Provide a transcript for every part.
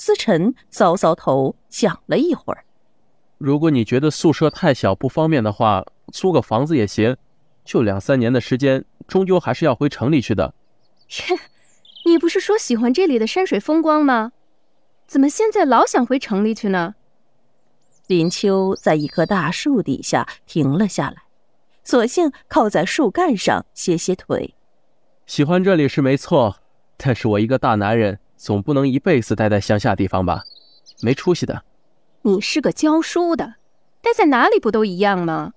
思辰搔搔头，想了一会儿。如果你觉得宿舍太小不方便的话，租个房子也行。就两三年的时间，终究还是要回城里去的。切，你不是说喜欢这里的山水风光吗？怎么现在老想回城里去呢？林秋在一棵大树底下停了下来，索性靠在树干上歇歇腿。喜欢这里是没错，但是我一个大男人，总不能一辈子待在乡下地方吧？没出息的。你是个教书的，待在哪里不都一样吗？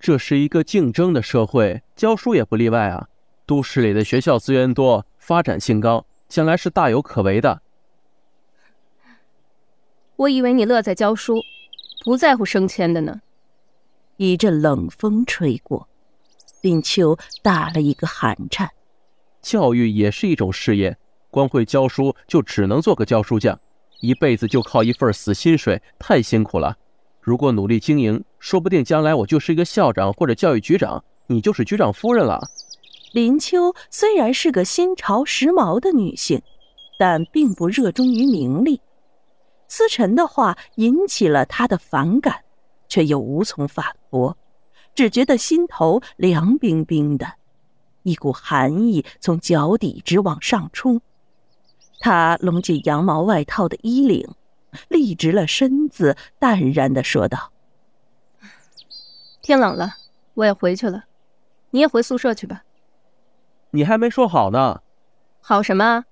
这是一个竞争的社会，教书也不例外啊。都市里的学校资源多，发展性高，将来是大有可为的。我以为你乐在教书，不在乎升迁的呢。一阵冷风吹过，林秋打了一个寒颤。教育也是一种事业，光会教书就只能做个教书匠，一辈子就靠一份死薪水，太辛苦了。如果努力经营，说不定将来我就是一个校长或者教育局长，你就是局长夫人了。林秋虽然是个新潮时髦的女性，但并不热衷于名利。思辰的话引起了他的反感，却又无从反驳，只觉得心头凉冰冰的，一股寒意从脚底直往上冲。他拢紧羊毛外套的衣领，立直了身子，淡然的说道：“天冷了，我也回去了，你也回宿舍去吧。”你还没说好呢，好什么？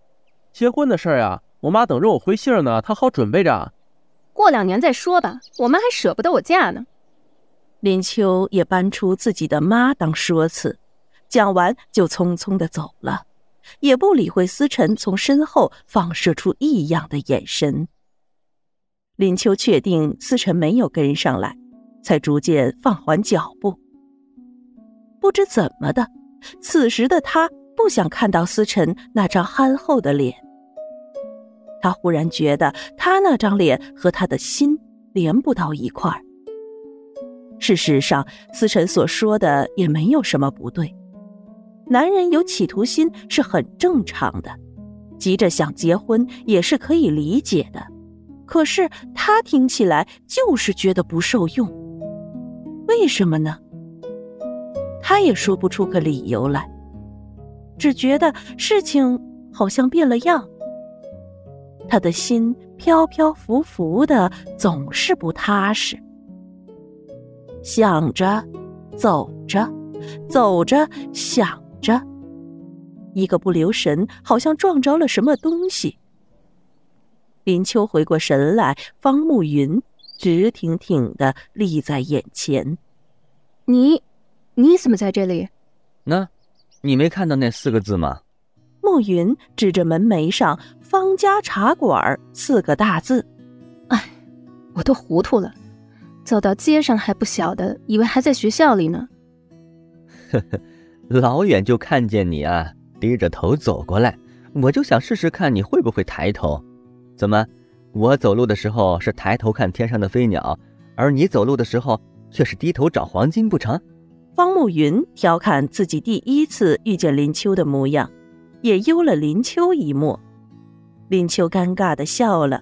结婚的事儿呀。我妈等着我回信呢，她好准备着。过两年再说吧，我妈还舍不得我嫁呢。林秋也搬出自己的妈当说辞，讲完就匆匆的走了，也不理会思辰从身后放射出异样的眼神。林秋确定思辰没有跟上来，才逐渐放缓脚步。不知怎么的，此时的他不想看到思辰那张憨厚的脸。他忽然觉得，他那张脸和他的心连不到一块儿。事实上，思辰所说的也没有什么不对。男人有企图心是很正常的，急着想结婚也是可以理解的。可是他听起来就是觉得不受用，为什么呢？他也说不出个理由来，只觉得事情好像变了样。他的心飘飘浮浮的，总是不踏实。想着，走着，走着，想着，一个不留神，好像撞着了什么东西。林秋回过神来，方慕云直挺挺的立在眼前。你，你怎么在这里？那，你没看到那四个字吗？慕云指着门楣上“方家茶馆”四个大字，哎，我都糊涂了，走到街上还不晓得，以为还在学校里呢。呵呵，老远就看见你啊，低着头走过来，我就想试试看你会不会抬头。怎么，我走路的时候是抬头看天上的飞鸟，而你走路的时候却是低头找黄金不成？方慕云调侃自己第一次遇见林秋的模样。也幽了林秋一默，林秋尴尬的笑了，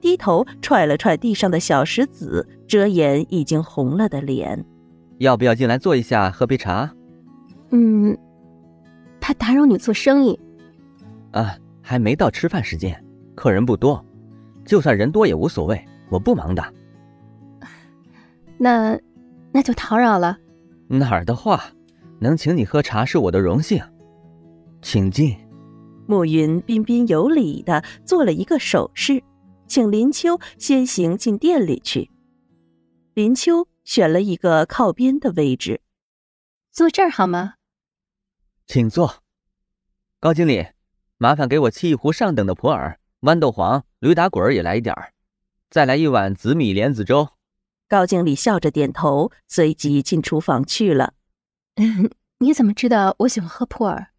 低头踹了踹地上的小石子，遮掩已经红了的脸。要不要进来坐一下，喝杯茶？嗯，怕打扰你做生意。啊，还没到吃饭时间，客人不多，就算人多也无所谓，我不忙的。那，那就打扰了。哪儿的话，能请你喝茶是我的荣幸。请进。暮云彬彬有礼的做了一个手势，请林秋先行进店里去。林秋选了一个靠边的位置，坐这儿好吗？请坐。高经理，麻烦给我沏一壶上等的普洱，豌豆黄、驴打滚也来一点儿，再来一碗紫米莲子粥。高经理笑着点头，随即进厨房去了。你怎么知道我喜欢喝普洱？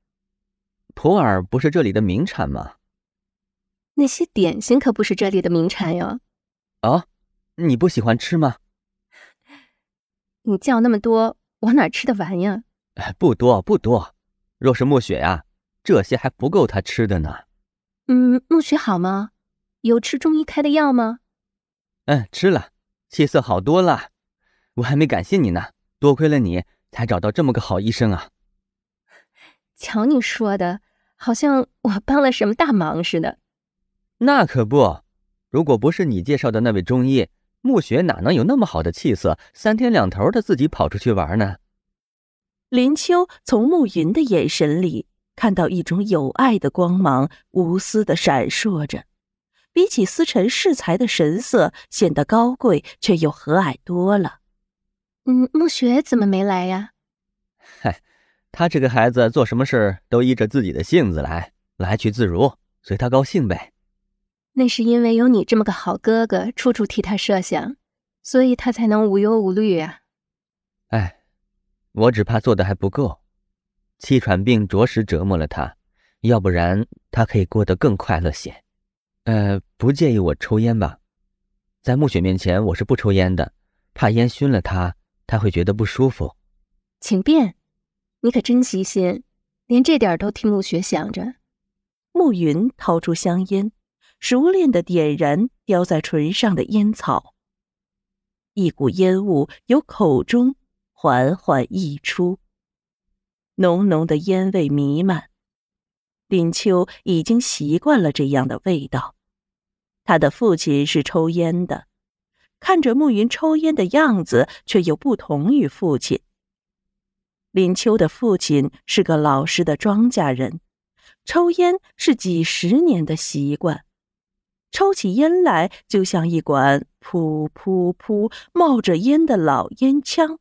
普洱不是这里的名产吗？那些点心可不是这里的名产哟。哦，你不喜欢吃吗？你叫那么多，我哪吃得完呀？不多不多，若是暮雪呀，这些还不够他吃的呢。嗯，暮雪好吗？有吃中医开的药吗？嗯，吃了，气色好多了。我还没感谢你呢，多亏了你才找到这么个好医生啊。瞧你说的，好像我帮了什么大忙似的。那可不，如果不是你介绍的那位中医，暮雪哪能有那么好的气色，三天两头的自己跑出去玩呢？林秋从暮云的眼神里看到一种有爱的光芒，无私的闪烁着。比起思辰恃才的神色，显得高贵却又和蔼多了。嗯，暮雪怎么没来呀？嗨，他这个孩子做什么事都依着自己的性子来，来去自如，随他高兴呗。那是因为有你这么个好哥哥，处处替他设想，所以他才能无忧无虑啊。哎，我只怕做的还不够，气喘病着实折磨了他，要不然他可以过得更快乐些。呃，不介意我抽烟吧？在暮雪面前，我是不抽烟的，怕烟熏了他，他会觉得不舒服。请便，你可真细心，连这点都替暮雪想着。暮云掏出香烟，熟练的点燃叼在唇上的烟草，一股烟雾由口中缓缓溢出，浓浓的烟味弥漫。林秋已经习惯了这样的味道。他的父亲是抽烟的，看着暮云抽烟的样子，却又不同于父亲。林秋的父亲是个老实的庄稼人，抽烟是几十年的习惯，抽起烟来就像一管噗噗噗冒着烟的老烟枪，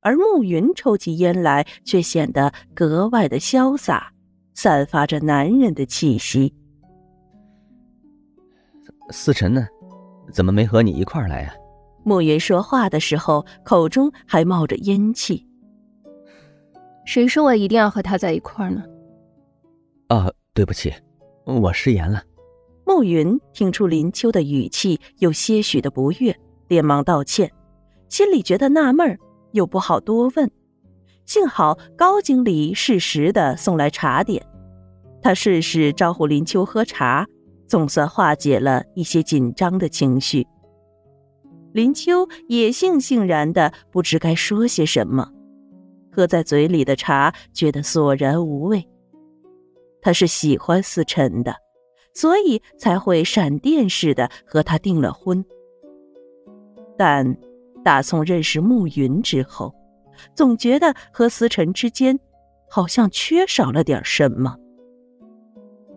而暮云抽起烟来却显得格外的潇洒。散发着男人的气息。思辰呢？怎么没和你一块儿来啊？暮云说话的时候，口中还冒着烟气。谁说我一定要和他在一块儿呢？啊，对不起，我失言了。暮云听出林秋的语气有些许的不悦，连忙道歉，心里觉得纳闷儿，又不好多问。幸好高经理适时的送来茶点，他顺势招呼林秋喝茶，总算化解了一些紧张的情绪。林秋也悻悻然的不知该说些什么，喝在嘴里的茶觉得索然无味。他是喜欢思辰的，所以才会闪电似的和他订了婚。但打从认识暮云之后，总觉得和思辰之间，好像缺少了点什么。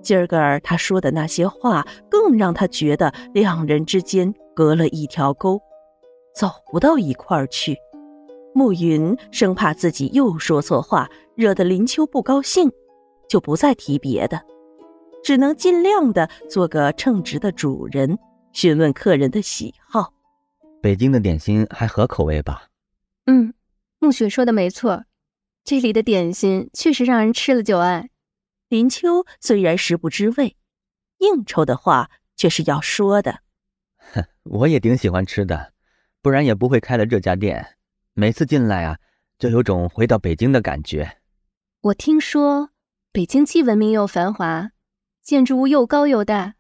今儿个他说的那些话，更让他觉得两人之间隔了一条沟，走不到一块儿去。暮云生怕自己又说错话，惹得林秋不高兴，就不再提别的，只能尽量的做个称职的主人，询问客人的喜好。北京的点心还合口味吧？嗯。暮雪说的没错，这里的点心确实让人吃了就爱。林秋虽然食不知味，应酬的话却是要说的。哼，我也挺喜欢吃的，不然也不会开了这家店。每次进来啊，就有种回到北京的感觉。我听说北京既文明又繁华，建筑物又高又大，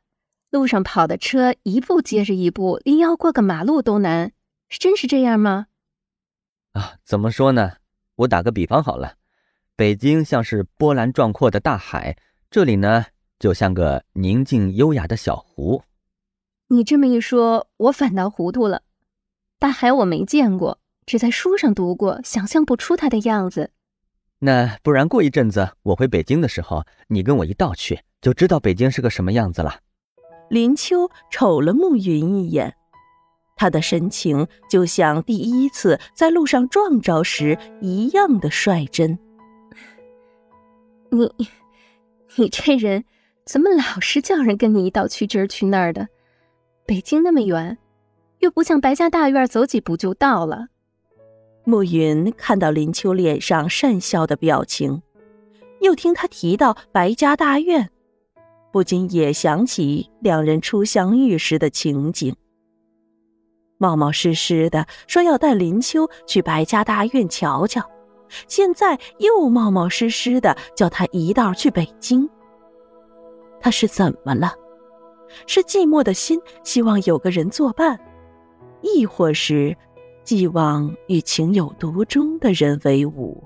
路上跑的车一步接着一步，连要过个马路都难。真是这样吗？啊，怎么说呢？我打个比方好了，北京像是波澜壮阔的大海，这里呢就像个宁静优雅的小湖。你这么一说，我反倒糊涂了。大海我没见过，只在书上读过，想象不出它的样子。那不然过一阵子我回北京的时候，你跟我一道去，就知道北京是个什么样子了。林秋瞅了暮云一眼。他的神情就像第一次在路上撞着时一样的率真。你，你这人怎么老是叫人跟你一道去这儿去那儿的？北京那么远，又不像白家大院走几步就到了。暮云看到林秋脸上讪笑的表情，又听他提到白家大院，不禁也想起两人初相遇时的情景。冒冒失失的说要带林秋去白家大院瞧瞧，现在又冒冒失失的叫他一道去北京。他是怎么了？是寂寞的心希望有个人作伴，亦或是寄望与情有独钟的人为伍。